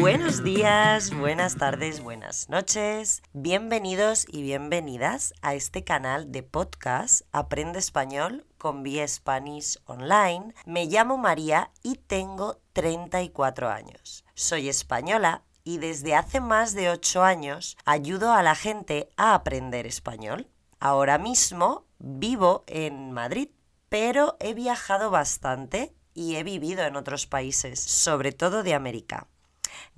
Buenos días, buenas tardes, buenas noches. Bienvenidos y bienvenidas a este canal de podcast Aprende Español con Vía Online. Me llamo María y tengo 34 años. Soy española y desde hace más de 8 años ayudo a la gente a aprender español. Ahora mismo vivo en Madrid, pero he viajado bastante y he vivido en otros países, sobre todo de América.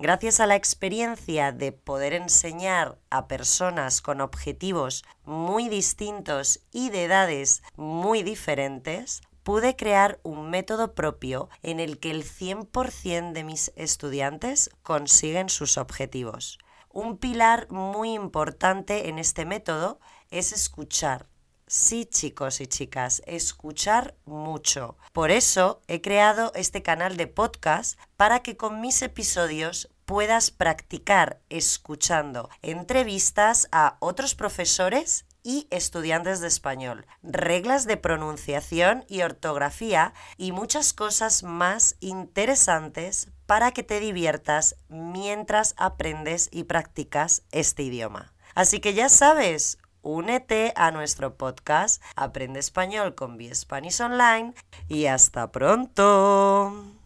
Gracias a la experiencia de poder enseñar a personas con objetivos muy distintos y de edades muy diferentes, pude crear un método propio en el que el 100% de mis estudiantes consiguen sus objetivos. Un pilar muy importante en este método es escuchar. Sí, chicos y chicas, escuchar mucho. Por eso he creado este canal de podcast para que con mis episodios puedas practicar escuchando entrevistas a otros profesores y estudiantes de español, reglas de pronunciación y ortografía y muchas cosas más interesantes para que te diviertas mientras aprendes y practicas este idioma. Así que ya sabes, únete a nuestro podcast Aprende Español con Spanish Online y hasta pronto.